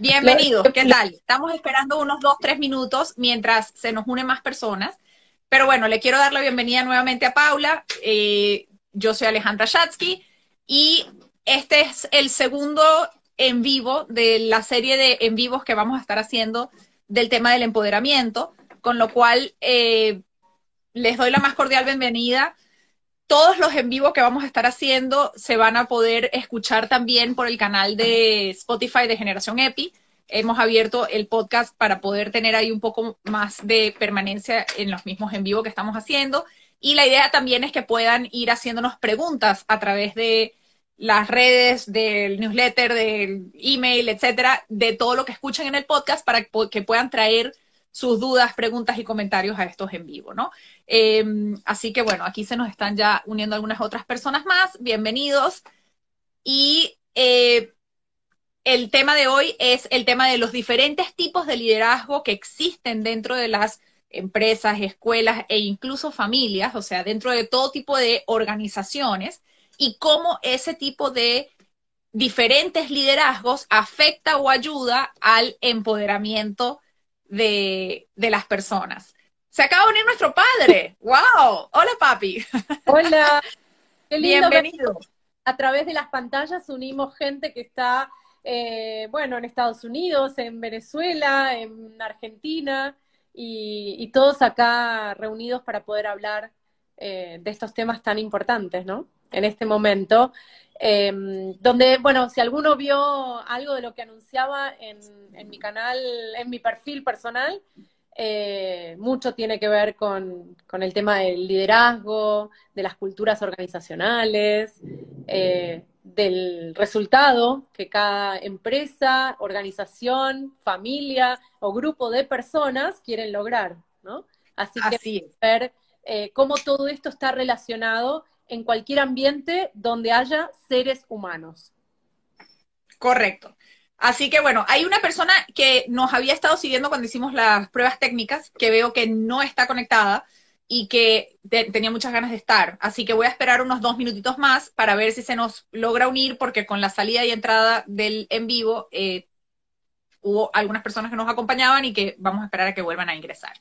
Bienvenidos, ¿qué tal? Estamos esperando unos dos, tres minutos mientras se nos unen más personas. Pero bueno, le quiero dar la bienvenida nuevamente a Paula. Eh, yo soy Alejandra Shatsky y este es el segundo en vivo de la serie de en vivos que vamos a estar haciendo del tema del empoderamiento, con lo cual eh, les doy la más cordial bienvenida. Todos los en vivo que vamos a estar haciendo se van a poder escuchar también por el canal de Spotify de Generación EPI. Hemos abierto el podcast para poder tener ahí un poco más de permanencia en los mismos en vivo que estamos haciendo. Y la idea también es que puedan ir haciéndonos preguntas a través de las redes, del newsletter, del email, etcétera, de todo lo que escuchan en el podcast para que puedan traer sus dudas, preguntas y comentarios a estos en vivo, ¿no? Em, así que bueno, aquí se nos están ya uniendo algunas otras personas más. Bienvenidos. Y eh, el tema de hoy es el tema de los diferentes tipos de liderazgo que existen dentro de las empresas, escuelas e incluso familias, o sea, dentro de todo tipo de organizaciones y cómo ese tipo de diferentes liderazgos afecta o ayuda al empoderamiento de, las personas. Se acaba de unir nuestro padre. ¡Wow! Hola, papi. Hola. Qué lindo Bienvenido. A través de las pantallas unimos gente que está, eh, bueno, en Estados Unidos, en Venezuela, en Argentina, y, todos acá reunidos para poder hablar eh, de estos temas tan importantes, ¿no? En este momento. Em, donde, bueno, si alguno vio algo de lo que anunciaba en, mi canal, en mi perfil personal, eh, mucho tiene que ver con, el tema del liderazgo, de las culturas organizacionales, eh, del resultado que cada empresa, organización, familia o grupo de personas quieren lograr, ¿no? Así, que ver eh, cómo todo esto está relacionado en cualquier ambiente donde haya seres humanos. Correcto. Así que bueno, hay una persona que nos había estado siguiendo cuando hicimos las pruebas técnicas, que veo que no está conectada y que tenía muchas ganas de estar. Así que voy a esperar unos dos minutitos más para ver si se nos logra unir, porque con la salida y entrada del en vivo eh, hubo algunas personas que nos acompañaban y que vamos a esperar a que vuelvan a ingresar.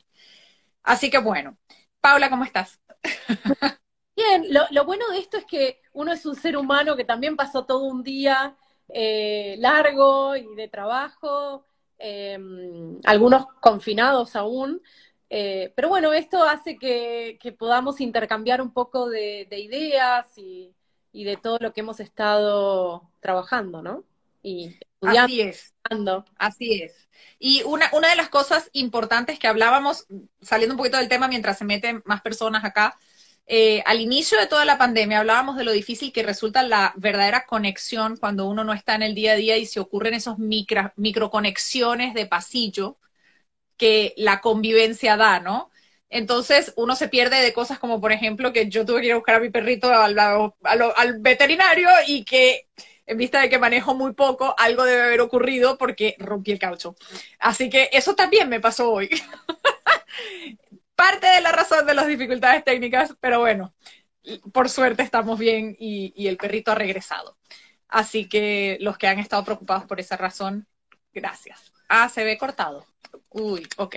Así que bueno, Paula, ¿cómo estás? Bien, lo, bueno de esto es que uno es un ser humano que también pasó todo un día eh, largo y de trabajo, em, algunos confinados aún, eh, pero bueno, esto hace que, podamos intercambiar un poco de, ideas y, de todo lo que hemos estado trabajando, ¿no? Y Así es. Así es. Y una, una de las cosas importantes que hablábamos, saliendo un poquito del tema mientras se meten más personas acá, eh, al inicio de toda la pandemia hablábamos de lo difícil que resulta la verdadera conexión cuando uno no está en el día a día y se ocurren esos micro, microconexiones de pasillo que la convivencia da, ¿no? Entonces uno se pierde de cosas como, por ejemplo, que yo tuve que ir a buscar a mi perrito al, al veterinario y que en vista de que manejo muy poco, algo debe haber ocurrido porque rompí el caucho. Así que eso también me pasó hoy. parte de la razón de las dificultades técnicas, pero bueno, por suerte estamos bien y, el perrito ha regresado. Así que los que han estado preocupados por esa razón, gracias. Ah, se ve cortado. Uy, ok.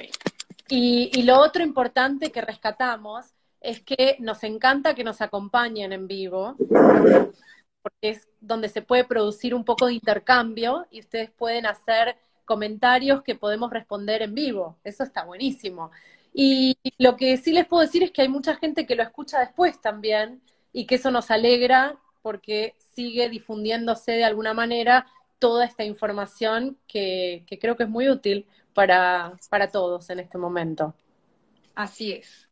Y, y, lo otro importante que rescatamos es que nos encanta que nos acompañen en vivo, porque es donde se puede producir un poco de intercambio y ustedes pueden hacer comentarios que podemos responder en vivo. Eso está buenísimo. Y lo que sí les puedo decir es que hay mucha gente que lo escucha después también y que eso nos alegra porque sigue difundiéndose de alguna manera toda esta información que, creo que es muy útil para, para todos en este momento. Así es.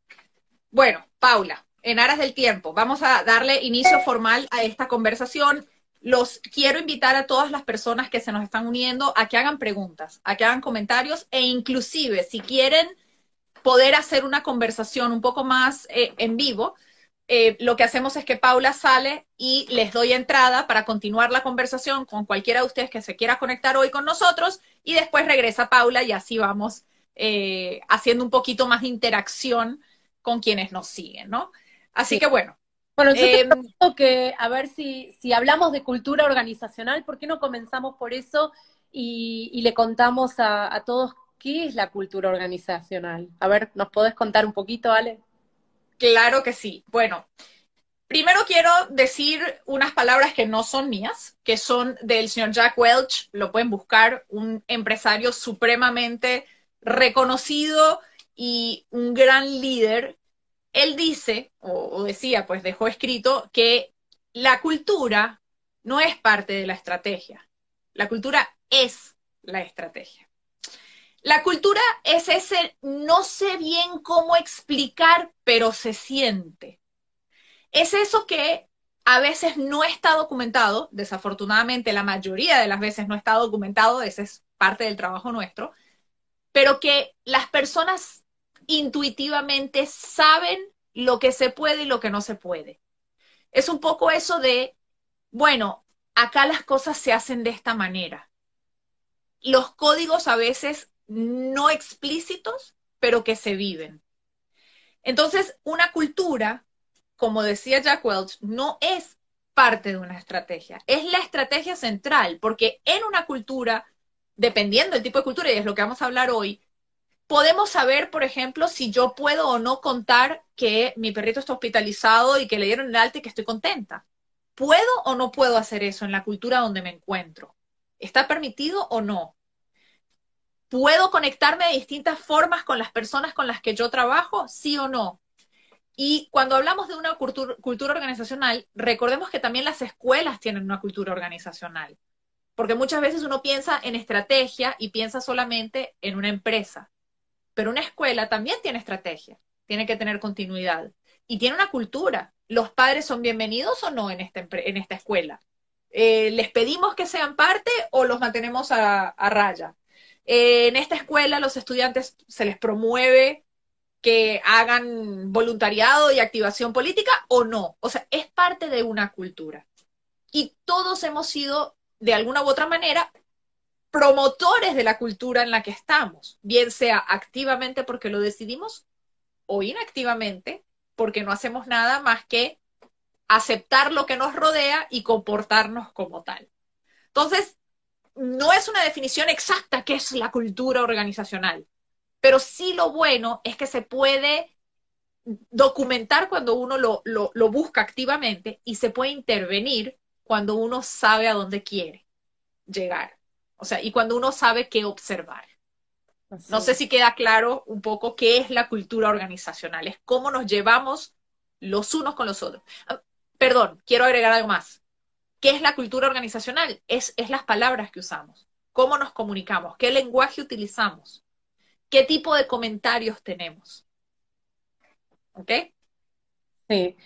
Bueno, Paula, en aras del tiempo, vamos a darle inicio formal a esta conversación. Los quiero invitar a todas las personas que se nos están uniendo a que hagan preguntas, a que hagan comentarios e inclusive si quieren poder hacer una conversación un poco más eh, en vivo, eh, lo que hacemos es que Paula sale y les doy entrada para continuar la conversación con cualquiera de ustedes que se quiera conectar hoy con nosotros y después regresa Paula y así vamos eh, haciendo un poquito más de interacción con quienes nos siguen, ¿no? Así que bueno. Bueno, yo te pregunto que, a ver si, si hablamos de cultura organizacional, ¿por qué no comenzamos por eso y, le contamos a, a todos qué es la cultura organizacional. A ver, ¿nos podés contar un poquito, Ale? Claro que sí. Bueno, primero quiero decir unas palabras que no son mías, que son del señor Jack Welch, lo pueden buscar, un empresario supremamente reconocido y un gran líder. Él dice, o, decía, pues dejó escrito, que la cultura no es parte de la estrategia. La cultura es la estrategia. La cultura es ese no sé bien cómo explicar, pero se siente. Es eso que a veces no está documentado, desafortunadamente la mayoría de las veces no está documentado, ese es parte del trabajo nuestro, pero que las personas intuitivamente saben lo que se puede y lo que no se puede. Es un poco eso de, bueno, acá las cosas se hacen de esta manera. Los códigos a veces no explícitos, pero que se viven. Entonces, una cultura, como decía Jack Welch, no es parte de una estrategia, es la estrategia central, porque en una cultura, dependiendo del tipo de cultura, y es lo que vamos a hablar hoy, podemos saber, por ejemplo, si yo puedo o no contar que mi perrito está hospitalizado y que le dieron el alta y que estoy contenta. ¿Puedo o no puedo hacer eso en la cultura donde me encuentro? ¿Está permitido o no? ¿Puedo conectarme de distintas formas con las personas con las que yo trabajo? ¿Sí o no? Y cuando hablamos de una cultura, organizacional, recordemos que también las escuelas tienen una cultura organizacional, porque muchas veces uno piensa en estrategia y piensa solamente en una empresa, pero una escuela también tiene estrategia, tiene que tener continuidad y tiene una cultura. ¿Los padres son bienvenidos o no en esta, en esta escuela? Eh, ¿Les pedimos que sean parte o los mantenemos a raya? En esta escuela los estudiantes se les promueve que hagan voluntariado y activación política o no. O sea, es parte de una cultura. Y todos hemos sido, de alguna u otra manera, promotores de la cultura en la que estamos, bien sea activamente porque lo decidimos o inactivamente porque no hacemos nada más que aceptar lo que nos rodea y comportarnos como tal. Entonces, no es una definición exacta qué es la cultura organizacional, pero sí lo bueno es que se puede documentar cuando uno lo, busca activamente y se puede intervenir cuando uno sabe a dónde quiere llegar. O sea, y cuando uno sabe qué observar. No sé si queda claro un poco qué es la cultura organizacional, es cómo nos llevamos los unos con los otros. Ah, perdón, quiero agregar algo más. ¿Qué es la cultura organizacional? Es, es las palabras que usamos, cómo nos comunicamos, qué lenguaje utilizamos, qué tipo de comentarios tenemos. ¿Ok? Sí.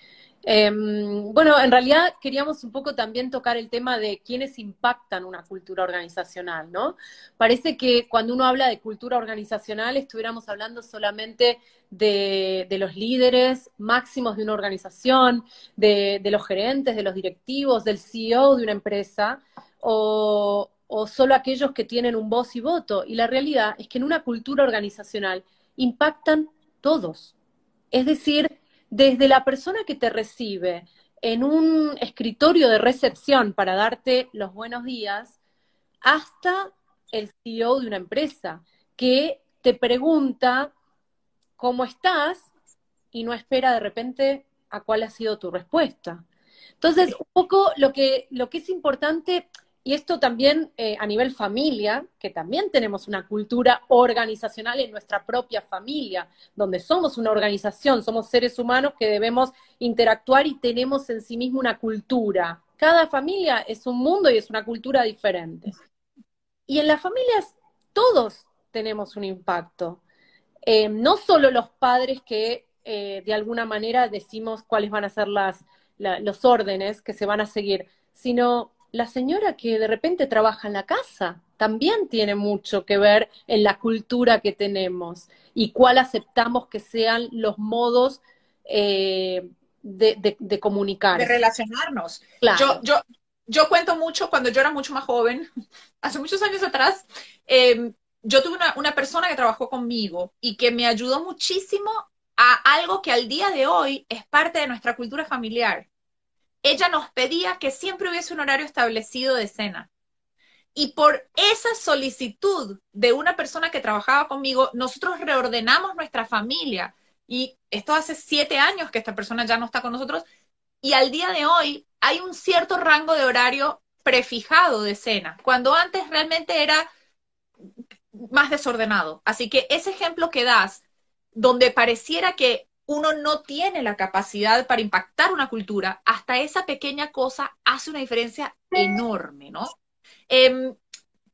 Em, bueno, en realidad queríamos un poco también tocar el tema de quiénes impactan una cultura organizacional, ¿no? Parece que cuando uno habla de cultura organizacional estuviéramos hablando solamente de, los líderes máximos de una organización, de, los gerentes, de los directivos, del CEO de una empresa, o, o solo aquellos que tienen un voz y voto. Y la realidad es que en una cultura organizacional impactan todos. Es decir, desde la persona que te recibe en un escritorio de recepción para darte los buenos días, hasta el CEO de una empresa que te pregunta cómo estás y no espera de repente a cuál ha sido tu respuesta. Entonces, un poco lo que, lo que es importante y esto también eh, a nivel familia, que también tenemos una cultura organizacional en nuestra propia familia, donde somos una organización, somos seres humanos que debemos interactuar y tenemos en sí mismo una cultura. Cada familia es un mundo y es una cultura diferente. Y en las familias todos tenemos un impacto. Eh, no solo los padres que eh, de alguna manera decimos cuáles van a ser las, los órdenes que se van a seguir, sino la señora que de repente trabaja en la casa también tiene mucho que ver en la cultura que tenemos y cuál aceptamos que sean los modos eh, de, comunicar. De relacionarnos. Yo, yo, yo cuento mucho cuando yo era mucho más joven, hace muchos años atrás, em, yo tuve una, una persona que trabajó conmigo y que me ayudó muchísimo a algo que al día de hoy es parte de nuestra cultura familiar ella nos pedía que siempre hubiese un horario establecido de cena. Y por esa solicitud de una persona que trabajaba conmigo, nosotros reordenamos nuestra familia. Y esto hace siete años que esta persona ya no está con nosotros. Y al día de hoy hay un cierto rango de horario prefijado de cena, cuando antes realmente era más desordenado. Así que ese ejemplo que das, donde pareciera que uno no tiene la capacidad para impactar una cultura, hasta esa pequeña cosa hace una diferencia enorme, ¿no? Em,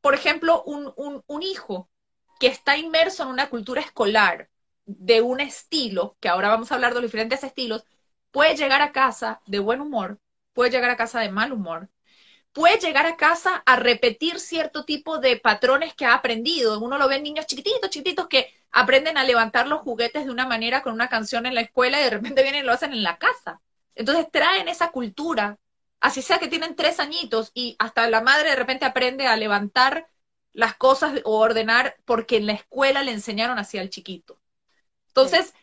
por ejemplo, un, un hijo que está inmerso en una cultura escolar de un estilo, que ahora vamos a hablar de los diferentes estilos, puede llegar a casa de buen humor, puede llegar a casa de mal humor, puede llegar a casa a repetir cierto tipo de patrones que ha aprendido. Uno lo ve en niños chiquititos, chiquititos que aprenden a levantar los juguetes de una manera con una canción en la escuela y de repente vienen y lo hacen en la casa. Entonces traen esa cultura, así sea que tienen tres añitos y hasta la madre de repente aprende a levantar las cosas o ordenar porque en la escuela le enseñaron así al chiquito. Entonces,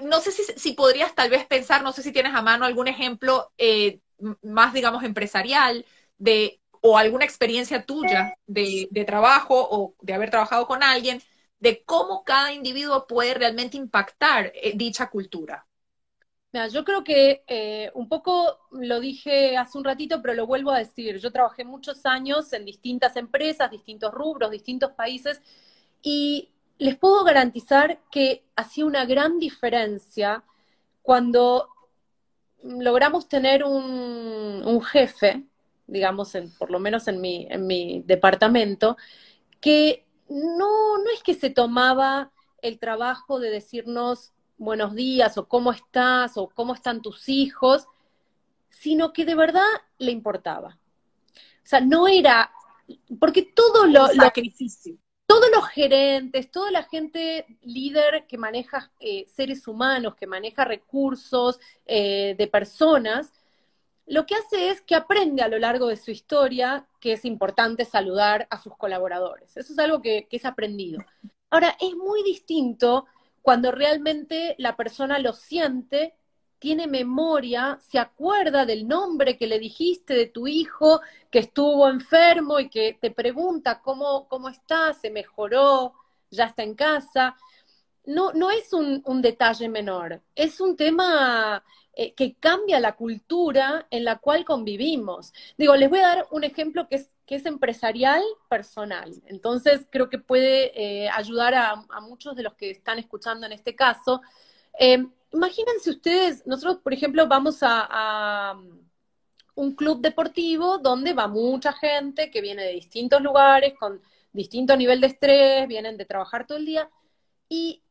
no sé si, podrías tal vez pensar, no sé si tienes a mano algún ejemplo eh, más, digamos, empresarial de, o alguna experiencia tuya de, trabajo o de haber trabajado con alguien, de cómo cada individuo puede realmente impactar eh, dicha cultura. yo creo que eh, un poco lo dije hace un ratito, pero lo vuelvo a decir. Yo trabajé muchos años en distintas empresas, distintos rubros, distintos países, y les puedo garantizar que hacía una gran diferencia cuando logramos tener un, jefe, digamos, por lo menos en mi, en mi departamento, que no, no es que se tomaba el trabajo de decirnos buenos días o cómo estás o cómo están tus hijos, sino que de verdad le importaba. O sea, no era, porque todo lo... sacrificio. todos los gerentes, toda la gente líder que maneja eh, seres humanos, que maneja recursos de personas, lo que hace es que aprende a lo largo de su historia que es importante saludar a sus colaboradores. Eso es algo que, es aprendido. Ahora, es muy distinto cuando realmente la persona lo siente tiene memoria, se acuerda del nombre que le dijiste de tu hijo que estuvo enfermo y que te pregunta cómo, cómo está, se mejoró, ya está en casa. No, no es un, detalle menor, es un tema eh, que cambia la cultura en la cual convivimos. Digo, les voy a dar un ejemplo que es, que es empresarial personal. Entonces, creo que puede eh, ayudar a, muchos de los que están escuchando en este caso. Eh, imagínense ustedes, nosotros, por ejemplo, vamos a, un club deportivo donde va mucha gente que viene de distintos lugares, con distinto nivel de estrés, vienen de trabajar todo el día. Y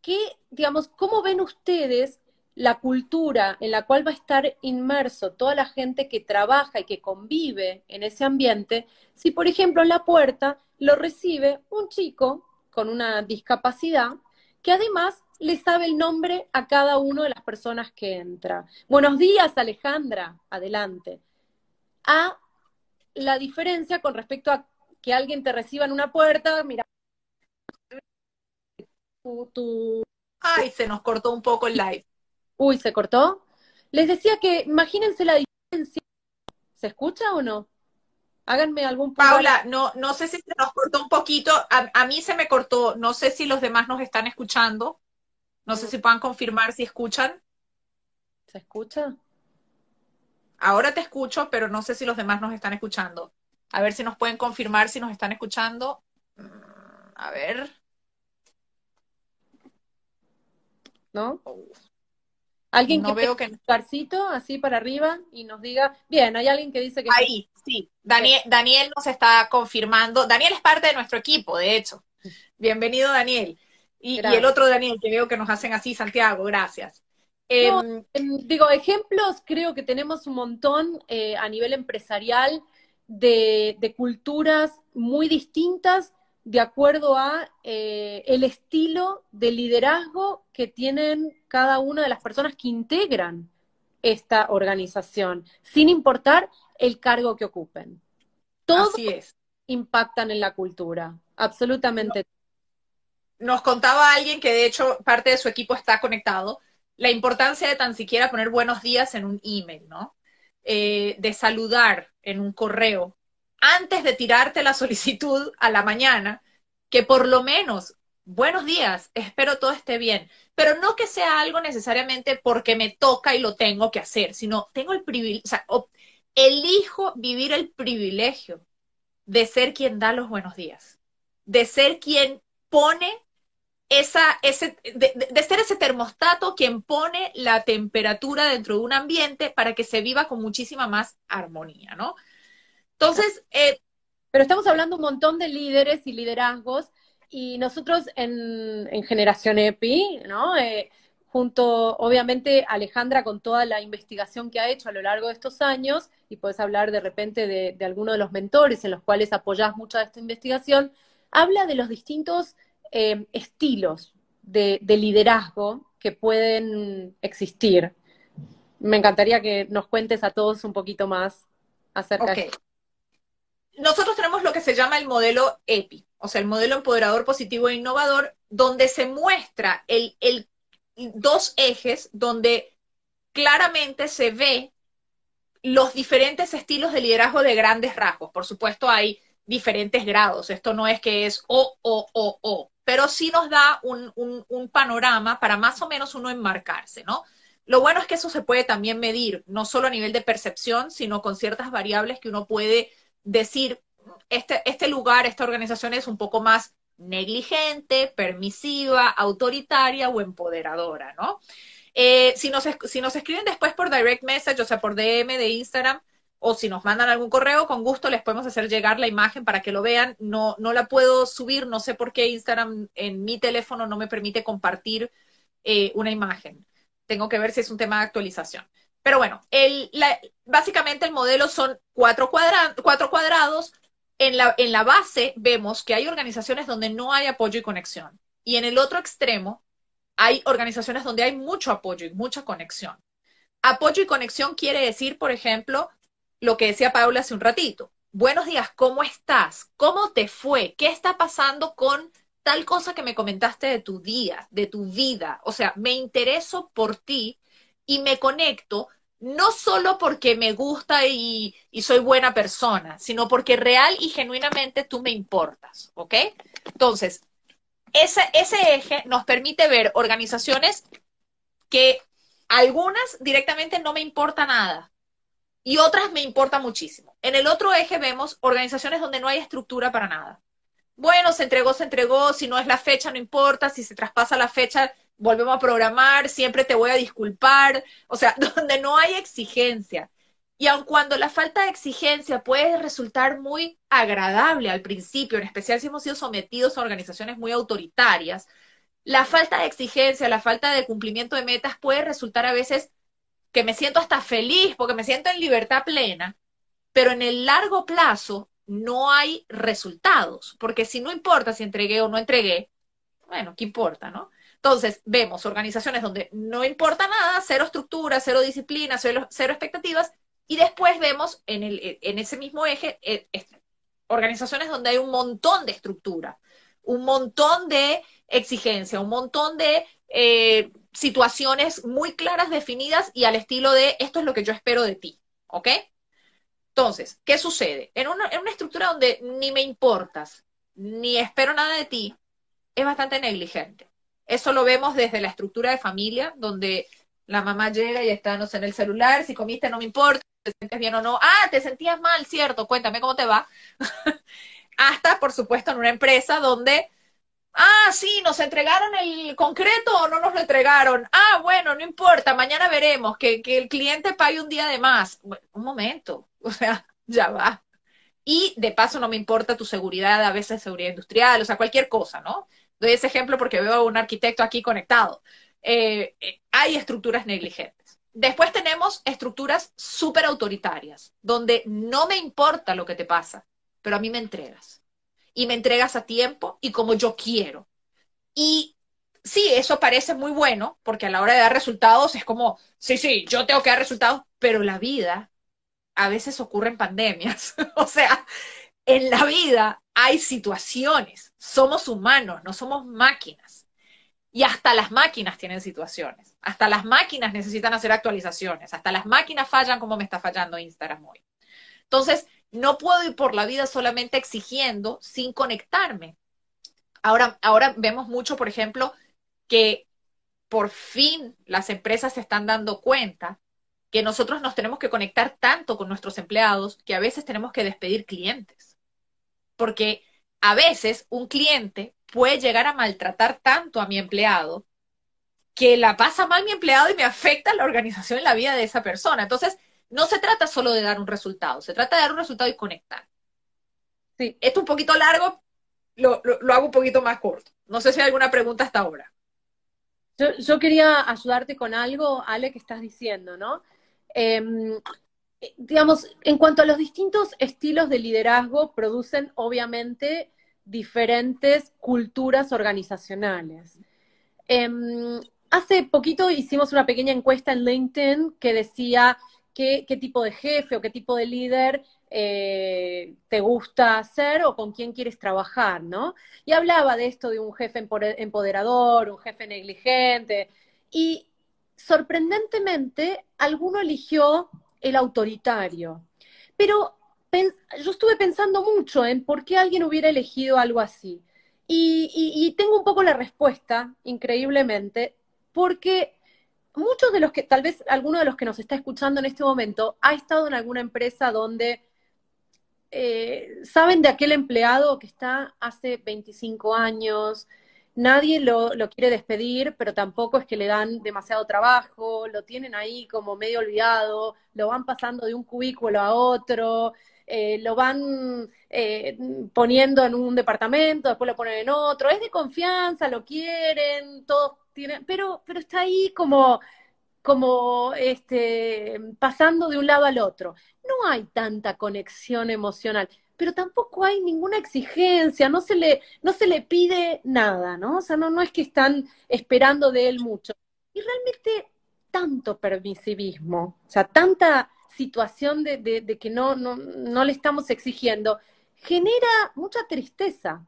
qué, digamos, ¿cómo ven ustedes la cultura en la cual va a estar inmerso toda la gente que trabaja y que convive en ese ambiente, si por ejemplo en la puerta lo recibe un chico con una discapacidad que además le sabe el nombre a cada una de las personas que entra. Buenos días, Alejandra, adelante. A la diferencia con respecto a que alguien te reciba en una puerta, mira, tu, Ay, se nos cortó un poco el live. Uy, ¿se cortó? Les decía que imagínense la diferencia. ¿Se escucha o no? Háganme algún Paula, no, no sé si se nos cortó un poquito. a, mí se me cortó. No sé si los demás nos están escuchando. No sé si puedan confirmar si escuchan. ¿Se escucha? Ahora te escucho, pero no sé si los demás nos están escuchando. A ver si nos pueden confirmar si nos están escuchando. Mm, a ver. ¿No? Alguien que veo que carcito así para arriba y nos diga, bien, hay alguien que dice que ahí, sí. Daniel, Daniel nos está confirmando. Daniel es parte de nuestro equipo, de hecho. Bienvenido, Daniel. Y, el otro Daniel, que veo que nos hacen así, Santiago, gracias. Em, em, digo, ejemplos creo que tenemos un montón eh, a nivel empresarial de, culturas muy distintas de acuerdo a eh, el estilo de liderazgo que tienen cada una de las personas que integran esta organización, sin importar el cargo que ocupen. Todos impactan en la cultura, absolutamente nos contaba alguien que de hecho parte de su equipo está conectado, la importancia de tan siquiera poner buenos días en un email, ¿no? Eh, de saludar en un correo. Antes de tirarte la solicitud a la mañana, que por lo menos, buenos días, espero todo esté bien, pero no que sea algo necesariamente porque me toca y lo tengo que hacer, sino tengo el privilegio, elijo vivir el privilegio de ser quien da los buenos días, de ser quien pone esa, ese, de, ser ese termostato quien pone la temperatura dentro de un ambiente para que se viva con muchísima más armonía, ¿no? Entonces... Eh, Pero estamos hablando un montón de líderes y liderazgos y nosotros en, Generación EPI, ¿no? Eh, junto, obviamente, Alejandra con toda la investigación que ha hecho a lo largo de estos años, y puedes hablar de repente de, de alguno de los mentores en los cuales apoyás mucha de esta investigación, habla de los distintos eh, estilos de, liderazgo que pueden existir. Me encantaría que nos cuentes a todos un poquito más acerca de esto. Nosotros tenemos lo que se llama el modelo EPI, o sea, el modelo empoderador positivo e innovador, donde se muestra el, el dos ejes donde claramente se ve los diferentes estilos de liderazgo de grandes rasgos. Por supuesto, hay diferentes grados. Esto no es que es o, o, o, o pero sí nos da un, panorama para más o menos uno enmarcarse, ¿no? Lo bueno es que eso se puede también medir, no solo a nivel de percepción, sino con ciertas variables que uno puede decir, este, este lugar, esta organización es un poco más negligente, permisiva, autoritaria o empoderadora, ¿no? Eh, si, nos, si nos escriben después por direct message, o sea, por DM de Instagram, o si nos mandan algún correo, con gusto les podemos hacer llegar la imagen para que lo vean. No, no la puedo subir, no sé por qué Instagram en mi teléfono no me permite compartir eh, una imagen. Tengo que ver si es un tema de actualización. Pero bueno, el, básicamente el modelo son cuatro, cuatro cuadrados. En la, en la base vemos que hay organizaciones donde no hay apoyo y conexión. Y en el otro extremo hay organizaciones donde hay mucho apoyo y mucha conexión. Apoyo y conexión quiere decir, por ejemplo, lo que decía Paula hace un ratito. Buenos días, ¿cómo estás? ¿Cómo te fue? ¿Qué está pasando con tal cosa que me comentaste de tu día, de tu vida? O sea, me intereso por ti y me conecto no solo porque me gusta y, soy buena persona, sino porque real y genuinamente tú me importas, ¿ok? Entonces, ese, ese eje nos permite ver organizaciones que algunas directamente no me importa nada, y otras me importa muchísimo. En el otro eje vemos organizaciones donde no hay estructura para nada. Bueno, se entregó, se entregó, si no es la fecha, no importa, si se traspasa la fecha, volvemos a programar, siempre te voy a disculpar, o sea, donde no hay exigencia. Y aun cuando la falta de exigencia puede resultar muy agradable al principio, en especial si hemos sido sometidos a organizaciones muy autoritarias, la falta de exigencia, la falta de cumplimiento de metas puede resultar a veces que me siento hasta feliz porque me siento en libertad plena, pero en el largo plazo no hay resultados, porque si no importa si entregué o no entregué, bueno, ¿qué importa, no? Entonces, vemos organizaciones donde no importa nada, cero estructura, cero disciplina, cero, expectativas, y después vemos en, ese mismo eje eh, organizaciones donde hay un montón de estructura, un montón de exigencia, un montón de eh, situaciones muy claras, definidas y al estilo de esto es lo que yo espero de ti, ¿ok? Entonces, ¿qué sucede? En una estructura donde ni me importas, ni espero nada de ti, es bastante negligente. Eso lo vemos desde la estructura de familia, donde la mamá llega y está, en el celular, si comiste no me importa, te sientes bien o no, ah, te sentías mal, cierto, cuéntame cómo te va. Hasta, por supuesto, en una empresa donde Ah, sí, nos entregaron el concreto o no nos lo entregaron. Ah, bueno, no importa, mañana veremos que, el cliente pague un día de más. un momento, o sea, ya va. Y de paso no me importa tu seguridad, a veces seguridad industrial, o sea, cualquier cosa, ¿no? Doy ese ejemplo porque veo a un arquitecto aquí conectado. Eh, eh, hay estructuras negligentes. Después tenemos estructuras súper autoritarias, donde no me importa lo que te pasa, pero a mí me entregas y me entregas a tiempo y como yo quiero. Y sí, eso parece muy bueno, porque a la hora de dar resultados es como, sí, sí, yo tengo que dar resultados, pero la vida a veces ocurren pandemias. o sea, en la vida hay situaciones, somos humanos, no somos máquinas. Y hasta las máquinas tienen situaciones, hasta las máquinas necesitan hacer actualizaciones, hasta las máquinas fallan como me está fallando Instagram hoy. Entonces, no puedo ir por la vida solamente exigiendo sin conectarme. Ahora, ahora vemos mucho, por ejemplo, que por fin las empresas se están dando cuenta que nosotros nos tenemos que conectar tanto con nuestros empleados que a veces tenemos que despedir clientes. Porque a veces un cliente puede llegar a maltratar tanto a mi empleado que la pasa mal mi empleado y me afecta la organización y la vida de esa persona. Entonces, no se trata solo de dar un resultado, se trata de dar un resultado y conectar. Sí. Esto es un poquito largo, lo, hago un poquito más corto. No sé si hay alguna pregunta hasta ahora. Yo, quería ayudarte con algo, Ale, que estás diciendo, ¿no? Em, digamos, en cuanto a los distintos estilos de liderazgo, producen obviamente diferentes culturas organizacionales. Em, hace poquito hicimos una pequeña encuesta en LinkedIn que decía qué, tipo de jefe o qué tipo de líder eh, te gusta ser o con quién quieres trabajar, ¿no? Y hablaba de esto de un jefe empoderador, un jefe negligente, y sorprendentemente alguno eligió el autoritario. Pero yo estuve pensando mucho en por qué alguien hubiera elegido algo así. Y, tengo un poco la respuesta, increíblemente, porque muchos de los que, tal vez alguno de los que nos está escuchando en este momento, ha estado en alguna empresa donde eh, saben de aquel empleado que está hace 25 años, nadie lo, quiere despedir, pero tampoco es que le dan demasiado trabajo, lo tienen ahí como medio olvidado, lo van pasando de un cubículo a otro, eh, lo van eh, poniendo en un departamento, después lo ponen en otro, es de confianza, lo quieren, todos tienen, pero, pero está ahí como, como este, pasando de un lado al otro. No hay tanta conexión emocional pero tampoco hay ninguna exigencia, no se le, no se le pide nada, ¿no? O sea, no, no es que están esperando de él mucho. Y realmente tanto permisivismo, o sea, tanta situación de, de, que no, no, no, le estamos exigiendo, genera mucha tristeza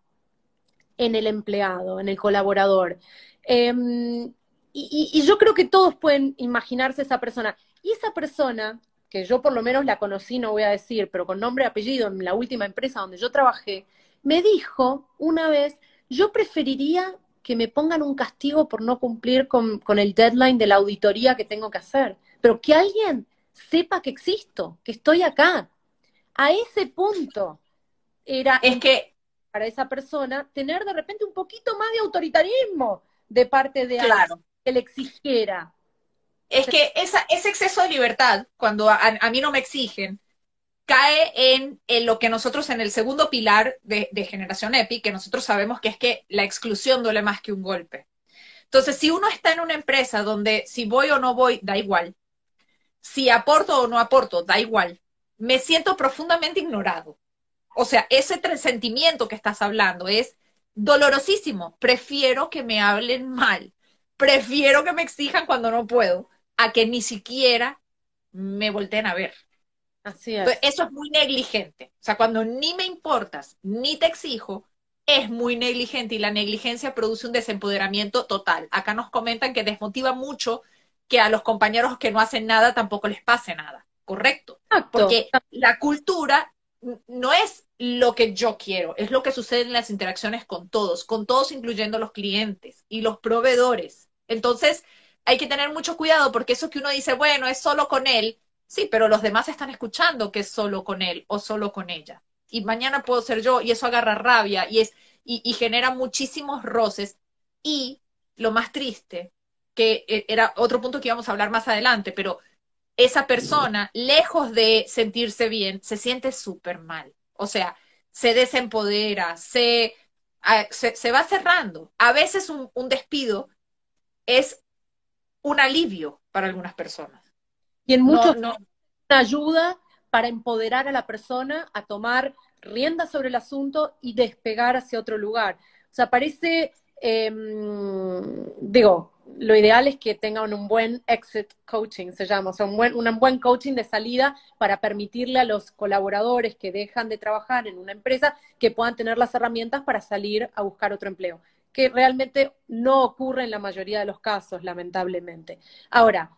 en el empleado, en el colaborador. Em, y, y, yo creo que todos pueden imaginarse esa persona. Y esa persona que yo por lo menos la conocí, no voy a decir, pero con nombre y apellido en la última empresa donde yo trabajé, me dijo una vez, yo preferiría que me pongan un castigo por no cumplir con, el deadline de la auditoría que tengo que hacer, pero que alguien sepa que existo, que estoy acá. A ese punto era es que para esa persona tener de repente un poquito más de autoritarismo de parte de claro. alguien que le exigiera es que esa, ese exceso de libertad, cuando a, mí no me exigen, cae en, lo que nosotros en el segundo pilar de, de, Generación EPI, que nosotros sabemos que es que la exclusión duele más que un golpe. Entonces, si uno está en una empresa donde si voy o no voy, da igual, si aporto o no aporto, da igual, me siento profundamente ignorado. O sea, ese sentimiento que estás hablando es dolorosísimo. Prefiero que me hablen mal. Prefiero que me exijan cuando no puedo a que ni siquiera me volteen a ver. Así es. eso es muy negligente. O sea, cuando ni me importas, ni te exijo, es muy negligente y la negligencia produce un desempoderamiento total. Acá nos comentan que desmotiva mucho que a los compañeros que no hacen nada tampoco les pase nada. Correcto. Porque la cultura no es lo que yo quiero, es lo que sucede en las interacciones con todos, con todos incluyendo los clientes y los proveedores. Entonces, hay que tener mucho cuidado porque eso que uno dice, bueno, es solo con él, sí, pero los demás están escuchando que es solo con él o solo con ella. Y mañana puedo ser yo y eso agarra rabia y, es, y, genera muchísimos roces. Y lo más triste, que eh, era otro punto que íbamos a hablar más adelante, pero esa persona, lejos de sentirse bien, se siente súper mal. O sea, se desempodera, se, ah, se, va cerrando. A veces un, un despido es un alivio para algunas personas. Y en muchos no, una ayuda para empoderar a la persona a tomar rienda sobre el asunto y despegar hacia otro lugar. O sea, parece, em, digo, lo ideal es que tengan un buen exit coaching, se llama, o sea, un buen, un buen coaching de salida para permitirle a los colaboradores que dejan de trabajar en una empresa que puedan tener las herramientas para salir a buscar otro empleo que realmente no ocurre en la mayoría de los casos, lamentablemente. Ahora,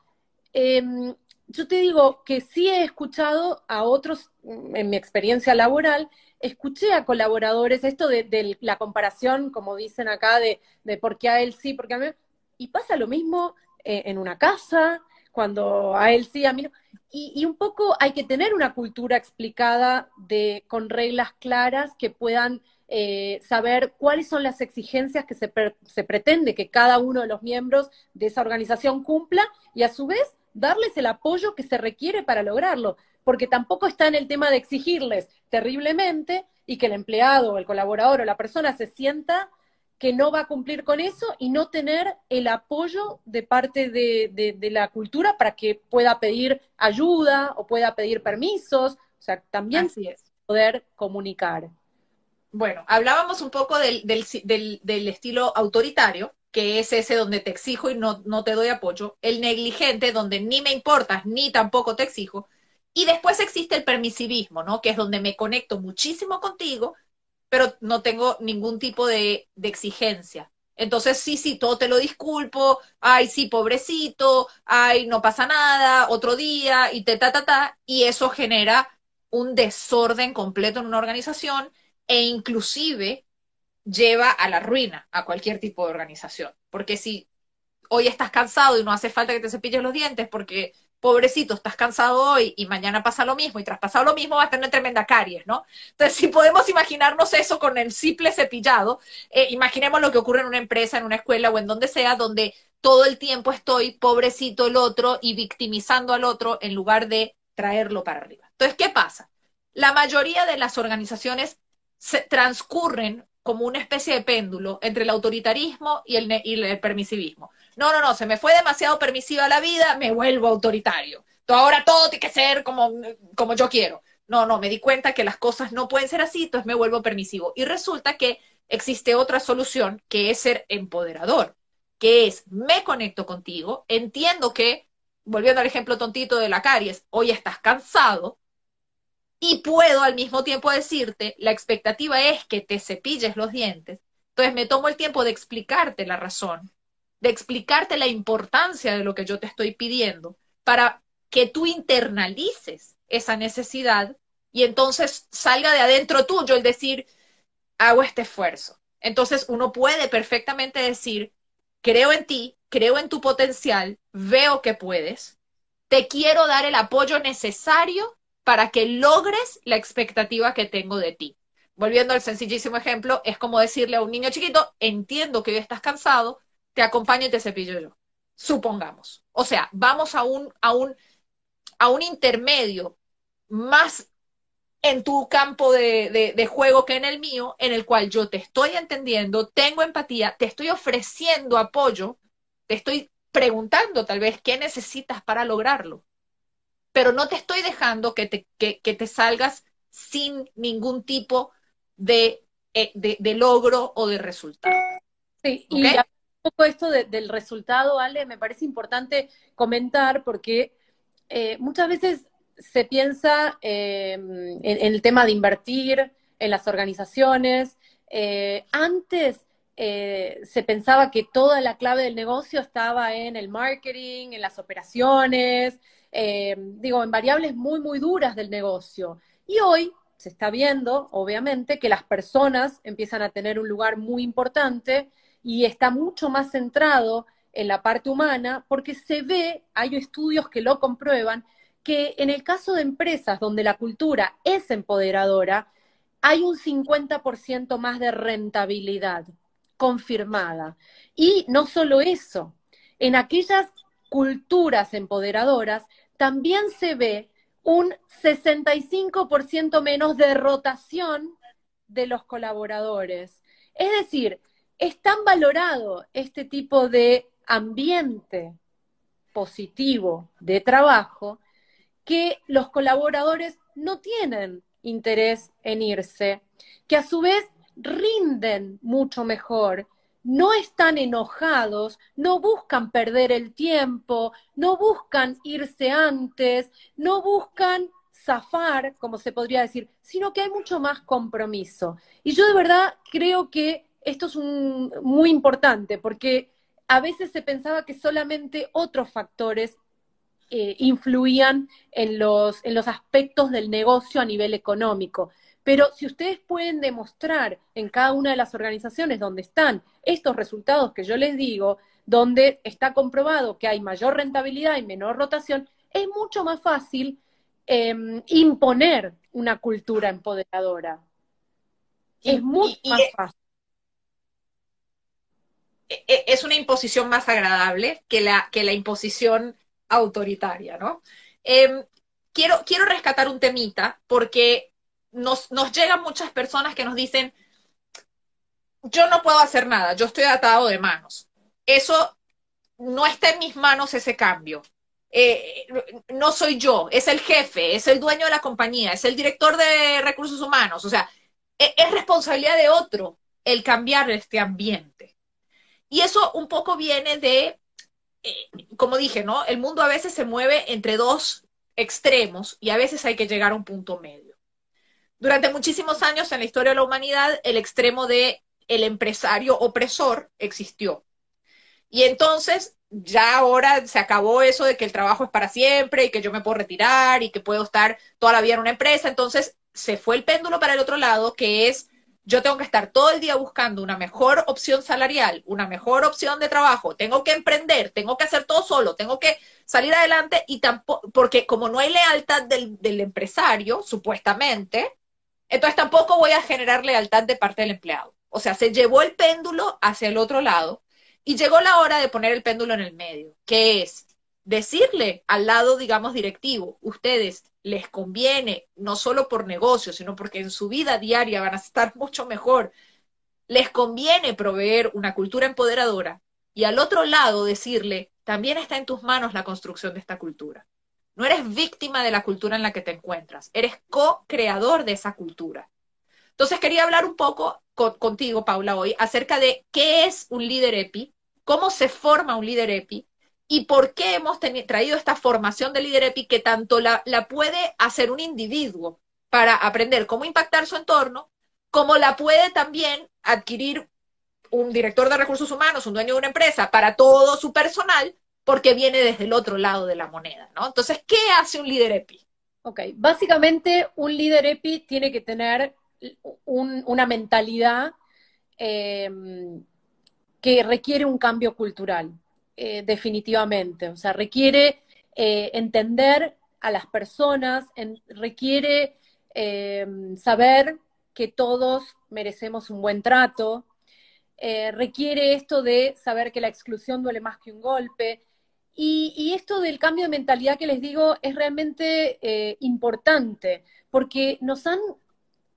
em, yo te digo que sí he escuchado a otros, en mi experiencia laboral, escuché a colaboradores esto de, la comparación, como dicen acá, de, de por qué a él sí, por qué a mí. Y pasa lo mismo eh, en una casa, cuando a él sí, a mí no. Y, un poco hay que tener una cultura explicada de, con reglas claras que puedan eh, saber cuáles son las exigencias que se, se pretende que cada uno de los miembros de esa organización cumpla y a su vez darles el apoyo que se requiere para lograrlo, porque tampoco está en el tema de exigirles terriblemente y que el empleado o el colaborador o la persona se sienta que no va a cumplir con eso y no tener el apoyo de parte de, la cultura para que pueda pedir ayuda o pueda pedir permisos, o sea, también poder comunicar. Bueno, hablábamos un poco del, del, estilo autoritario, que es ese donde te exijo y no, no te doy apoyo, el negligente, donde ni me importas ni tampoco te exijo, y después existe el permisivismo, ¿no? Que es donde me conecto muchísimo contigo, pero no tengo ningún tipo de, exigencia. Entonces, sí, sí, todo te lo disculpo, ay, sí, pobrecito, ay, no pasa nada, otro día, y te ta, ta, ta, y eso genera un desorden completo en una organización e inclusive lleva a la ruina a cualquier tipo de organización. Porque si hoy estás cansado y no hace falta que te cepilles los dientes porque pobrecito, estás cansado hoy y mañana pasa lo mismo y tras pasar lo mismo vas a tener tremenda caries, ¿no? Entonces, si podemos imaginarnos eso con el simple cepillado, eh, imaginemos lo que ocurre en una empresa, en una escuela o en donde sea, donde todo el tiempo estoy pobrecito el otro y victimizando al otro en lugar de traerlo para arriba. Entonces, ¿qué pasa? La mayoría de las organizaciones se transcurren como una especie de péndulo entre el autoritarismo y el, permisivismo. No, no, no, se me fue demasiado permisiva la vida, me vuelvo autoritario. Ahora todo tiene que ser como, como yo quiero. No, no, me di cuenta que las cosas no pueden ser así, entonces me vuelvo permisivo. Y resulta que existe otra solución que es ser empoderador, que es me conecto contigo, entiendo que, volviendo al ejemplo tontito de la caries, hoy estás cansado y puedo al mismo tiempo decirte, la expectativa es que te cepilles los dientes, entonces me tomo el tiempo de explicarte la razón de explicarte la importancia de lo que yo te estoy pidiendo para que tú internalices esa necesidad y entonces salga de adentro tuyo el decir, hago este esfuerzo. Entonces uno puede perfectamente decir, creo en ti, creo en tu potencial, veo que puedes, te quiero dar el apoyo necesario para que logres la expectativa que tengo de ti. Volviendo al sencillísimo ejemplo, es como decirle a un niño chiquito, entiendo que hoy estás cansado, te acompaño y te cepillo yo. Supongamos. O sea, vamos a un, a un, a un intermedio más en tu campo de, de, juego que en el mío, en el cual yo te estoy entendiendo, tengo empatía, te estoy ofreciendo apoyo, te estoy preguntando tal vez qué necesitas para lograrlo, pero no te estoy dejando que te, que, te salgas sin ningún tipo de, eh, de, logro o de resultado. Sí, y poco esto del resultado, Ale, me parece importante comentar porque eh, muchas veces se piensa eh, en, el tema de invertir en las organizaciones. Eh, antes se pensaba que toda la clave del negocio estaba en el marketing, en las operaciones, digo, en variables muy, muy duras del negocio. Y hoy se está viendo, obviamente, que las personas empiezan a tener un lugar muy importante y está mucho más centrado en la parte humana porque se ve, hay estudios que lo comprueban, que en el caso de empresas donde la cultura es empoderadora, hay un 50% más de rentabilidad confirmada. Y no solo eso, en aquellas culturas empoderadoras también se ve un 65% menos de rotación de los colaboradores. Es decir, es tan valorado este tipo de ambiente positivo de trabajo que los colaboradores no tienen interés en irse, que a su vez rinden mucho mejor, no están enojados, no buscan perder el tiempo, no buscan irse antes, no buscan zafar, como se podría decir, sino que hay mucho más compromiso. Y yo de verdad creo que esto es muy importante porque a veces se pensaba que solamente otros factores eh, influían en los, en los aspectos del negocio a nivel económico. Pero si ustedes pueden demostrar en cada una de las organizaciones donde están estos resultados que yo les digo, donde está comprobado que hay mayor rentabilidad y menor rotación, es mucho más fácil em, imponer una cultura empoderadora. es mucho más fácil. E, e, es una imposición más agradable que la, que la imposición autoritaria, ¿no? Em, quiero, quiero rescatar un temita porque nos, llegan muchas personas que nos dicen, yo no puedo hacer nada, yo estoy atado de manos. Eso no está en mis manos ese cambio. Eh, no soy yo, es el jefe, es el dueño de la compañía, es el director de recursos humanos. O sea, e, es responsabilidad de otro el cambiar este ambiente. Y eso un poco viene de, eh, como dije, ¿no? El mundo a veces se mueve entre dos extremos y a veces hay que llegar a un punto medio. Durante muchísimos años en la historia de la humanidad, el extremo de el empresario opresor existió. Y entonces ya ahora se acabó eso de que el trabajo es para siempre y que yo me puedo retirar y que puedo estar toda la vida en una empresa. Entonces se fue el péndulo para el otro lado, que es yo tengo que estar todo el día buscando una mejor opción salarial, una mejor opción de trabajo, tengo que emprender, tengo que hacer todo solo, tengo que salir adelante y tampoco, porque como no hay lealtad del, del empresario, supuestamente, entonces tampoco voy a generar lealtad de parte del empleado. O sea, se llevó el péndulo hacia el otro lado y llegó la hora de poner el péndulo en el medio, que es decirle al lado, digamos, directivo, ustedes les conviene, no solo por negocio, sino porque en su vida diaria van a estar mucho mejor, les conviene proveer una cultura empoderadora y al otro lado decirle, también está en tus manos la construcción de esta cultura. No eres víctima de la cultura en la que te encuentras, eres co-creador de esa cultura. Entonces quería hablar un poco contigo, Paula, hoy acerca de qué es un líder EPI, cómo se forma un líder EPI y por qué hemos traído esta formación de líder EPI que tanto la, la puede hacer un individuo para aprender cómo impactar su entorno, como la puede también adquirir un director de recursos humanos, un dueño de una empresa, para todo su personal, porque viene desde el otro lado de la moneda, ¿no? Entonces, ¿qué hace un líder EPI? Ok, básicamente un líder EPI tiene que tener una mentalidad em, que requiere un cambio cultural, eh, definitivamente. O sea, requiere eh, entender a las personas, requiere em, saber que todos merecemos un buen trato, eh, requiere esto de saber que la exclusión duele más que un golpe. Y, esto del cambio de mentalidad que les digo es realmente importante, porque nos han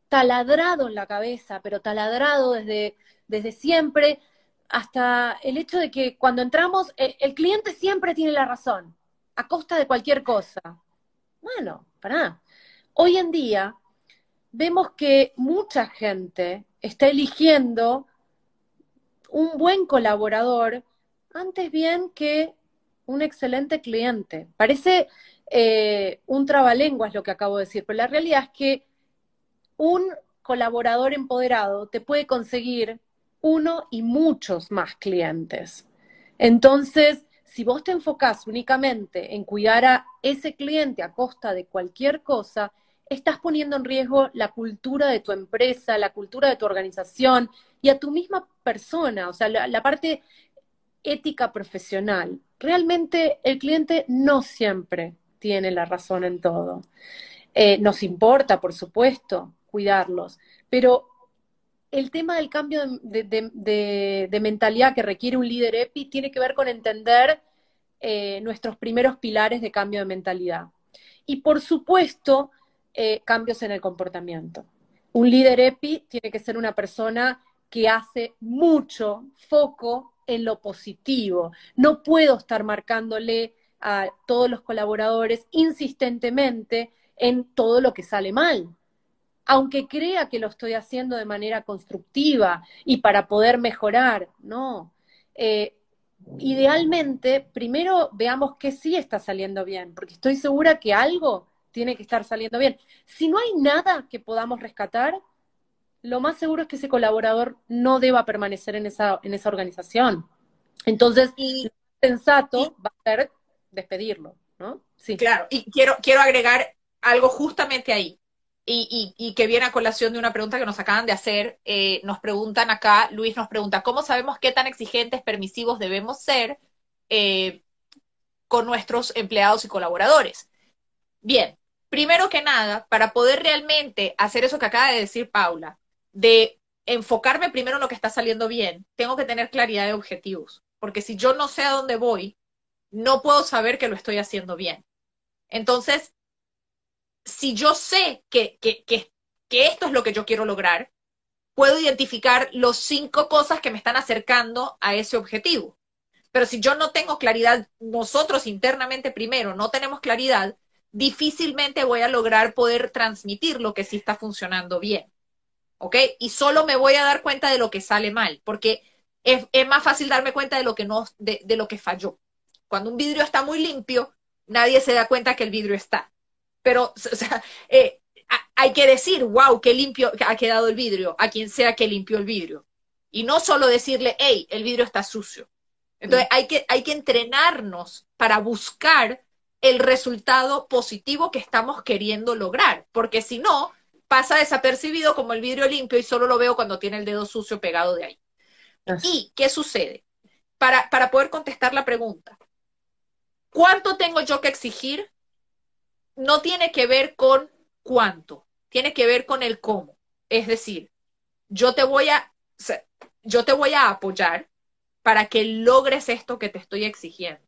taladrado en la cabeza, pero taladrado desde, desde siempre, hasta el hecho de que cuando entramos, eh, el, cliente siempre tiene la razón, a costa de cualquier cosa. Bueno, para Hoy en día vemos que mucha gente está eligiendo un buen colaborador antes bien que un excelente cliente. Parece eh, un trabalenguas lo que acabo de decir, pero la realidad es que un colaborador empoderado te puede conseguir uno y muchos más clientes. Entonces, si vos te enfocás únicamente en cuidar a ese cliente a costa de cualquier cosa, estás poniendo en riesgo la cultura de tu empresa, la cultura de tu organización y a tu misma persona, o sea, la, parte ética profesional. Realmente el cliente no siempre tiene la razón en todo. Eh, nos importa, por supuesto, cuidarlos. Pero el tema del cambio de, mentalidad que requiere un líder EPI tiene que ver con entender eh, nuestros primeros pilares de cambio de mentalidad. Y por supuesto, eh, cambios en el comportamiento. Un líder EPI tiene que ser una persona que hace mucho foco en lo positivo. No puedo estar marcándole a todos los colaboradores insistentemente en todo lo que sale mal aunque crea que lo estoy haciendo de manera constructiva y para poder mejorar, no. Eh, idealmente, primero veamos que sí está saliendo bien, porque estoy segura que algo tiene que estar saliendo bien. Si no hay nada que podamos rescatar, lo más seguro es que ese colaborador no deba permanecer en esa, en esa organización. Entonces, y, sensato va a ser despedirlo, ¿no? Sí. Claro, y quiero, quiero agregar algo justamente ahí. Y, y, y, que viene a colación de una pregunta que nos acaban de hacer. Eh, nos preguntan acá, Luis nos pregunta, ¿cómo sabemos qué tan exigentes, permisivos debemos ser eh, con nuestros empleados y colaboradores? Bien, primero que nada, para poder realmente hacer eso que acaba de decir Paula, de enfocarme primero en lo que está saliendo bien, tengo que tener claridad de objetivos, porque si yo no sé a dónde voy, no puedo saber que lo estoy haciendo bien. Entonces, si yo sé que, que, que, esto es lo que yo quiero lograr, puedo identificar los cinco cosas que me están acercando a ese objetivo. Pero si yo no tengo claridad, nosotros internamente primero no tenemos claridad, difícilmente voy a lograr poder transmitir lo que sí está funcionando bien. ¿Ok? Y solo me voy a dar cuenta de lo que sale mal, porque es, es más fácil darme cuenta de lo que no, de, de lo que falló. Cuando un vidrio está muy limpio, nadie se da cuenta que el vidrio está pero o sea, eh, hay que decir, wow, qué limpio ha quedado el vidrio, a quien sea que limpió el vidrio. Y no solo decirle, hey, el vidrio está sucio. Entonces, mm. hay, que, hay que entrenarnos para buscar el resultado positivo que estamos queriendo lograr, porque si no, pasa desapercibido como el vidrio limpio y solo lo veo cuando tiene el dedo sucio pegado de ahí. ¿Y qué sucede? Para, para poder contestar la pregunta, ¿cuánto tengo yo que exigir no tiene que ver con cuánto, tiene que ver con el cómo. Es decir, yo te voy a, yo te voy a apoyar para que logres esto que te estoy exigiendo.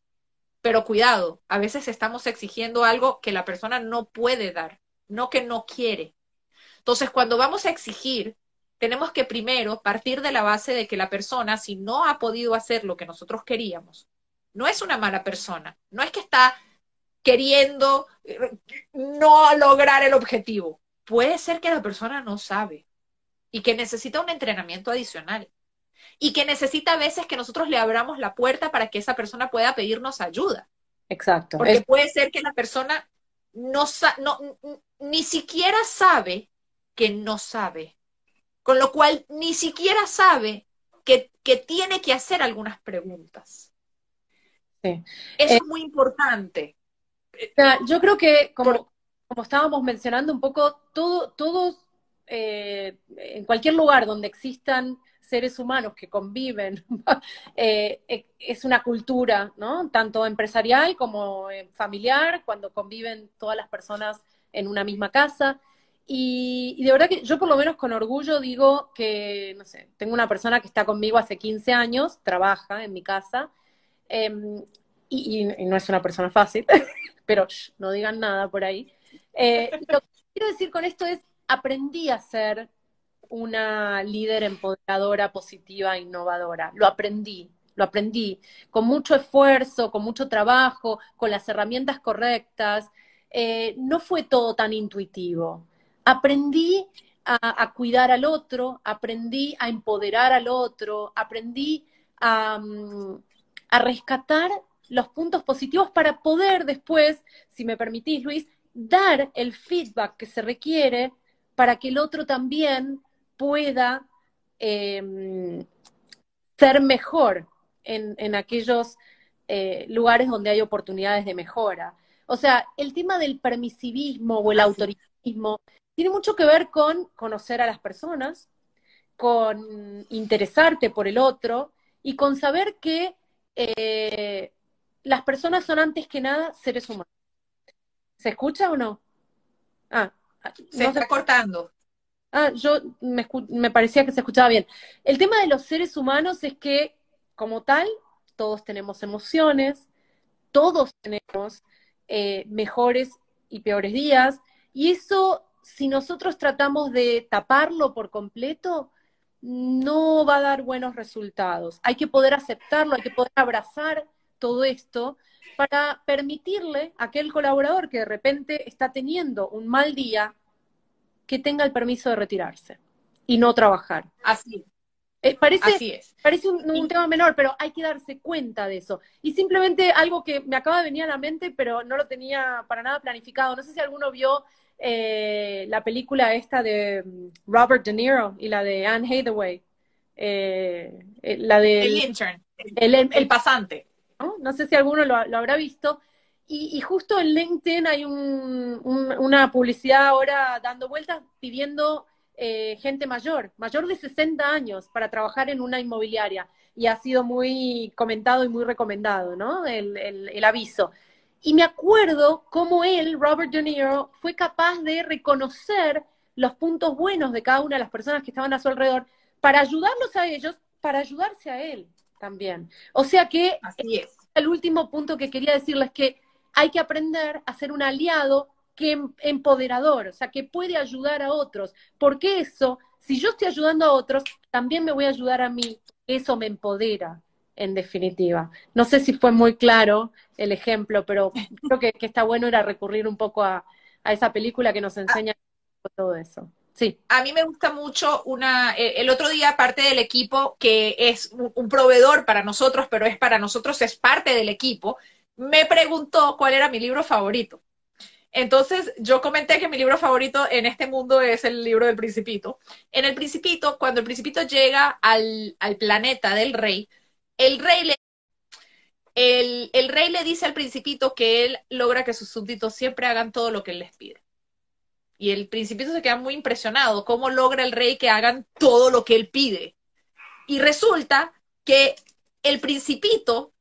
Pero cuidado, a veces estamos exigiendo algo que la persona no puede dar, no que no quiere. Entonces, cuando vamos a exigir, tenemos que primero partir de la base de que la persona, si no ha podido hacer lo que nosotros queríamos, no es una mala persona, no es que está queriendo eh, no lograr el objetivo. Puede ser que la persona no sabe y que necesita un entrenamiento adicional y que necesita a veces que nosotros le abramos la puerta para que esa persona pueda pedirnos ayuda. Exacto. Porque puede ser que la persona no, no ni siquiera sabe que no sabe, con lo cual ni siquiera sabe que, que tiene que hacer algunas preguntas. Sí. Eso eh, es muy importante yo creo que, como, como estábamos mencionando un poco, todo, todos, eh, en cualquier lugar donde existan seres humanos que conviven, eh, es una cultura, ¿no? Tanto empresarial como familiar, cuando conviven todas las personas en una misma casa. Y, de verdad que yo por lo menos con orgullo digo que, no sé, tengo una persona que está conmigo hace 15 años, trabaja en mi casa, em, y, y, no es una persona fácil, pero no digan nada por ahí. Eh, lo que quiero decir con esto es, aprendí a ser una líder empoderadora, positiva, innovadora. Lo aprendí, lo aprendí con mucho esfuerzo, con mucho trabajo, con las herramientas correctas. Eh, no fue todo tan intuitivo. Aprendí a, a, cuidar al otro, aprendí a empoderar al otro, aprendí a, mm, a rescatar los puntos positivos para poder después, si me permitís, Luis, dar el feedback que se requiere para que el otro también pueda eh, ser mejor en, en aquellos eh, lugares donde hay oportunidades de mejora. O sea, el tema del permisivismo o el autoritarismo tiene mucho que ver con conocer a las personas, con interesarte por el otro y con saber que eh, las personas son antes que nada seres humanos. ¿Se escucha o no? Ah, ah se está cortando. Ah, yo me, me, parecía que se escuchaba bien. El tema de los seres humanos es que, como tal, todos tenemos emociones, todos tenemos eh, mejores y peores días, y eso, si nosotros tratamos de taparlo por completo, no va a dar buenos resultados. Hay que poder aceptarlo, hay que poder abrazar todo esto para permitirle a aquel colaborador que de repente está teniendo un mal día que tenga el permiso de retirarse y no trabajar. Así. Eh, parece parece un, tema menor, pero hay que darse cuenta de eso. Y simplemente algo que me acaba de venir a la mente, pero no lo tenía para nada planificado. No sé si alguno vio eh, la película esta de mm, Robert De Niro y la de Anne Hathaway. Eh, la de... El intern. El, el, el pasante. ¿no? sé si alguno lo, habrá visto. y, justo en LinkedIn hay una publicidad ahora dando vueltas pidiendo eh, gente mayor, mayor de 60 años, para trabajar en una inmobiliaria. Y ha sido muy comentado y muy recomendado, ¿no? El, el aviso. Y me acuerdo cómo él, Robert De Niro, fue capaz de reconocer los puntos buenos de cada una de las personas que estaban a su alrededor para ayudarlos a ellos, para ayudarse a él también. O sea que Así es. el último punto que quería decirles que hay que aprender a ser un aliado que em, empoderador, o sea, que puede ayudar a otros, porque eso, si yo estoy ayudando a otros, también me voy a ayudar a mí, eso me empodera, en definitiva. No sé si fue muy claro el ejemplo, pero creo que, está bueno era recurrir un poco a, esa película que nos enseña todo eso. Sí. A mí me gusta mucho una, eh, el otro día parte del equipo que es un proveedor para nosotros, pero es para nosotros, es parte del equipo, me preguntó cuál era mi libro favorito. Entonces yo comenté que mi libro favorito en este mundo es el libro del principito. En el principito, cuando el principito llega al, planeta del rey, el rey le el, el, rey le dice al principito que él logra que sus súbditos siempre hagan todo lo que él les pide. Y el principito se queda muy impresionado, cómo logra el rey que hagan todo lo que él pide. Y resulta que el principito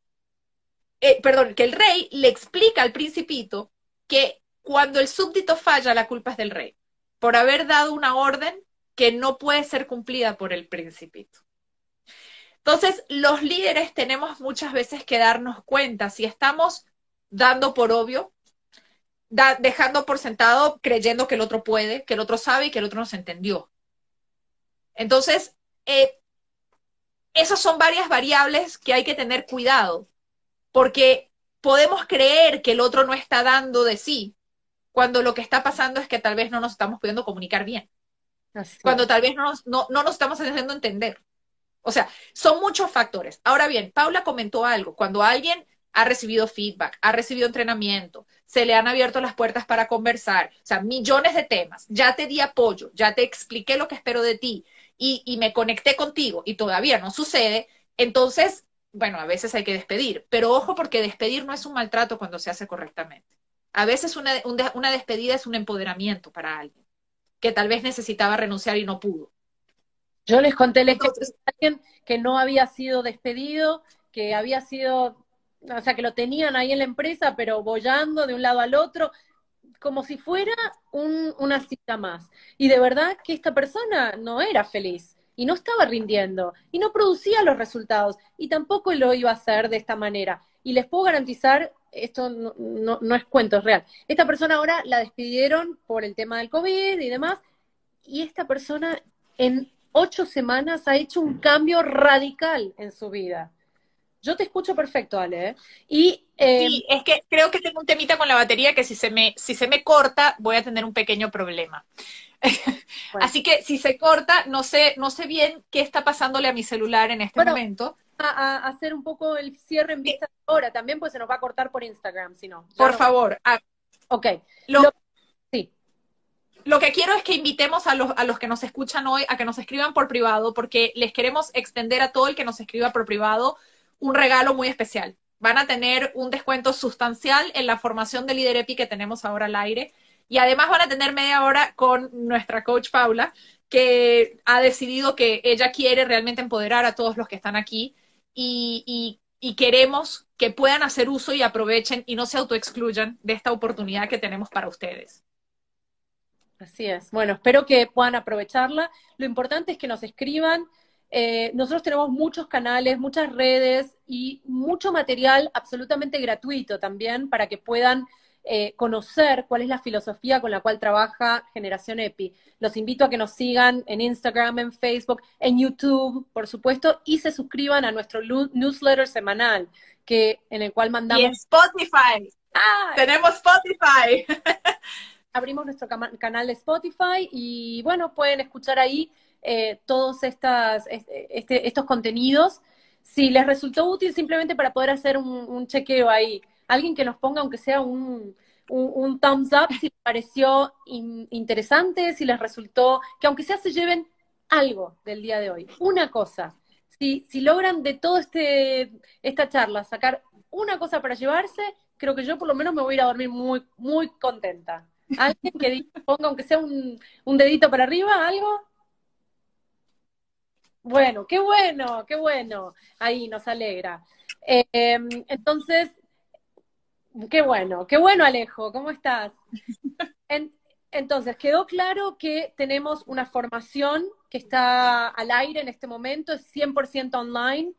eh, perdón, que el rey le explica al principito que cuando el súbdito falla, la culpa es del rey, por haber dado una orden que no puede ser cumplida por el principito. Entonces, los líderes tenemos muchas veces que darnos cuenta si estamos dando por obvio, dejando por sentado, creyendo que el otro puede, que el otro sabe y que el otro nos entendió. Entonces, eh, esas son varias variables que hay que tener cuidado porque podemos creer que el otro no está dando de sí, cuando lo que está pasando es que tal vez no nos estamos pudiendo comunicar bien, cuando tal vez no nos, no, nos estamos haciendo entender. O sea, son muchos factores. Ahora bien, Paula comentó algo, cuando alguien ha recibido feedback, ha recibido entrenamiento, se le han abierto las puertas para conversar, o sea, millones de temas, ya te di apoyo, ya te expliqué lo que espero de ti y, y me conecté contigo y todavía no sucede, entonces bueno, a veces hay que despedir, pero ojo porque despedir no es un maltrato cuando se hace correctamente. A veces una, una despedida es un empoderamiento para alguien que tal vez necesitaba renunciar y no pudo. Yo les conté la historia de alguien que no había sido despedido, que había sido, o sea, que lo tenían ahí en la empresa, pero bollando de un lado al otro, como si fuera un, una cita más. Y de verdad que esta persona no era feliz y no estaba rindiendo y no producía los resultados y tampoco lo iba a hacer de esta manera. Y les puedo garantizar, esto no, es cuento, es real. Esta persona ahora la despidieron por el tema del COVID y demás, y esta persona en ocho semanas ha hecho un cambio radical en su vida. Yo te escucho perfecto, Ale. ¿eh? Y, eh, sí, es que creo que tengo un temita con la batería que si se me, si se me corta voy a tener un pequeño problema. Así que si se corta, no sé, no sé bien qué está pasándole a mi celular en este momento. A, hacer un poco el cierre en vista ahora también, pues se nos va a cortar por Instagram, si no. Por favor. ok. Lo, sí. Lo que quiero es que invitemos a los, a los que nos escuchan hoy a que nos escriban por privado, porque les queremos extender a todo el que nos escriba por privado un regalo muy especial. Van a tener un descuento sustancial en la formación de Líder EPI que tenemos ahora al aire y además van a tener media hora con nuestra coach Paula, que ha decidido que ella quiere realmente empoderar a todos los que están aquí y, queremos que puedan hacer uso y aprovechen y no se autoexcluyan de esta oportunidad que tenemos para ustedes. Así es. Bueno, espero que puedan aprovecharla. Lo importante es que nos escriban. Eh, nosotros tenemos muchos canales, muchas redes y mucho material absolutamente gratuito también para que puedan eh, conocer cuál es la filosofía con la cual trabaja Generación EPI. Los invito a que nos sigan en Instagram, en Facebook, en YouTube, por supuesto, y se suscriban a nuestro newsletter semanal, que, en el cual mandamos... Y en Spotify. ¡Ah! Tenemos Spotify. Abrimos nuestro canal de Spotify y, bueno, pueden escuchar ahí eh, todos este, estos contenidos. Si les resultó útil, simplemente para poder hacer un chequeo ahí alguien que nos ponga, aunque sea un, thumbs up, si les pareció interesante, si les resultó, que aunque sea se lleven algo del día de hoy, una cosa. Si, si logran de todo este esta charla sacar una cosa para llevarse, creo que yo por lo menos me voy a ir a dormir muy, muy contenta. ¿Alguien que ponga, aunque sea un, un dedito para arriba, algo? Bueno, qué bueno, qué bueno. Ahí nos alegra. Em, entonces, qué bueno, qué bueno Alejo, ¿cómo estás? entonces, quedó claro que tenemos una formación que está al aire en este momento, es 100% online.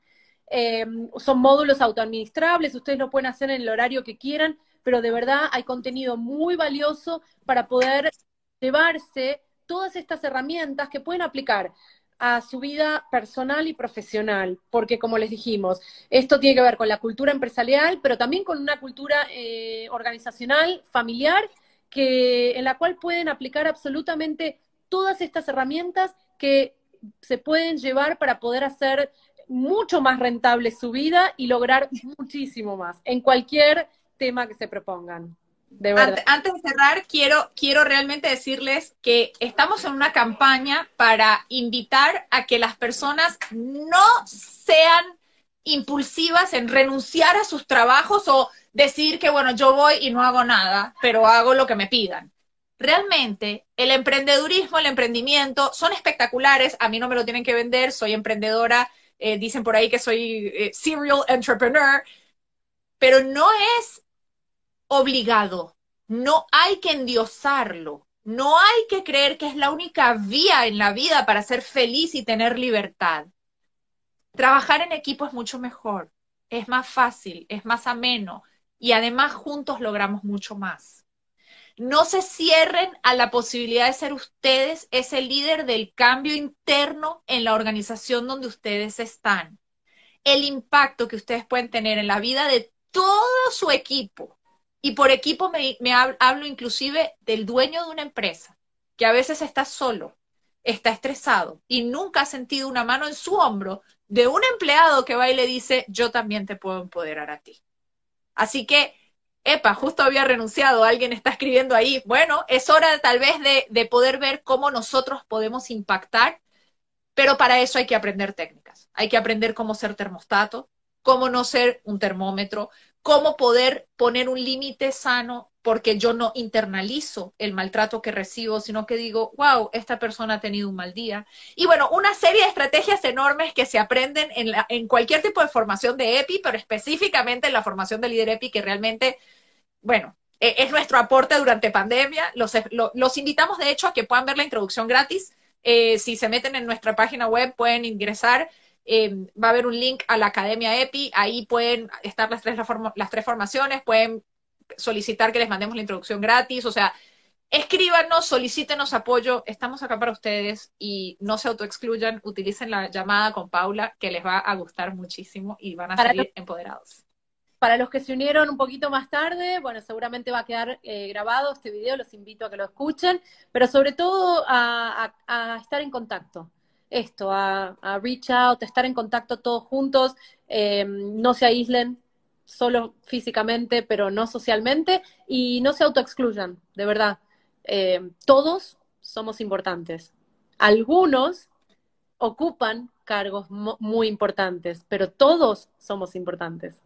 Em, son módulos autoadministrables, ustedes lo pueden hacer en el horario que quieran, pero de verdad hay contenido muy valioso para poder llevarse todas estas herramientas que pueden aplicar a su vida personal y profesional, porque como les dijimos, esto tiene que ver con la cultura empresarial, pero también con una cultura eh, organizacional, familiar, que, en la cual pueden aplicar absolutamente todas estas herramientas que se pueden llevar para poder hacer mucho más rentable su vida y lograr muchísimo más en cualquier tema que se propongan. Antes, de cerrar, quiero, quiero realmente decirles que estamos en una campaña para invitar a que las personas no sean impulsivas en renunciar a sus trabajos o decir que, bueno, yo voy y no hago nada, pero hago lo que me pidan. Realmente, el emprendedurismo, el emprendimiento son espectaculares. A mí no me lo tienen que vender, soy emprendedora. Eh, dicen por ahí que soy eh, serial entrepreneur, pero no es obligado. No hay que endiosarlo. No hay que creer que es la única vía en la vida para ser feliz y tener libertad. Trabajar en equipo es mucho mejor, es más fácil, es más ameno y además juntos logramos mucho más. No se cierren a la posibilidad de ser ustedes ese líder del cambio interno en la organización donde ustedes están. El impacto que ustedes pueden tener en la vida de todo su equipo y por equipo me, hablo inclusive del dueño de una empresa, que a veces está solo, está estresado y nunca ha sentido una mano en su hombro de un empleado que va y le dice, yo también te puedo empoderar a ti. Así que, epa, justo había renunciado, alguien está escribiendo ahí, bueno, es hora tal vez de, de poder ver cómo nosotros podemos impactar, pero para eso hay que aprender técnicas, hay que aprender cómo ser termostato, cómo no ser un termómetro, cómo poder poner un límite sano porque yo no internalizo el maltrato que recibo, sino que digo, wow, esta persona ha tenido un mal día. Y bueno, una serie de estrategias enormes que se aprenden en, en cualquier tipo de formación de EPI, pero específicamente en la formación de líder EPI, que realmente, bueno, e, es nuestro aporte durante pandemia. Los, los, invitamos, de hecho, a que puedan ver la introducción gratis. Eh, si se meten en nuestra página web, pueden ingresar Em, va a haber un link a la Academia EPI, ahí pueden estar las tres, las tres formaciones, pueden solicitar que les mandemos la introducción gratis, o sea, escríbanos, solicítenos apoyo, estamos acá para ustedes y no se autoexcluyan, utilicen la llamada con Paula, que les va a gustar muchísimo y van a salir empoderados. Para los que se unieron un poquito más tarde, bueno, seguramente va a quedar eh, grabado este video, los invito a que lo escuchen, pero sobre todo a estar en contacto esto, a, reach out, a estar en contacto todos juntos, eh, no se aíslen solo físicamente, pero no socialmente, y no se autoexcluyan, de verdad. Eh, todos somos importantes. Algunos ocupan cargos muy importantes, pero todos somos importantes.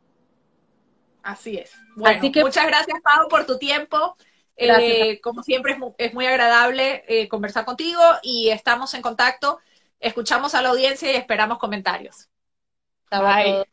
Así es. Bueno, muchas gracias, Pau, por tu tiempo. Eh, como siempre, es muy, agradable conversar contigo y estamos en contacto. Escuchamos a la audiencia y esperamos comentarios. Bye.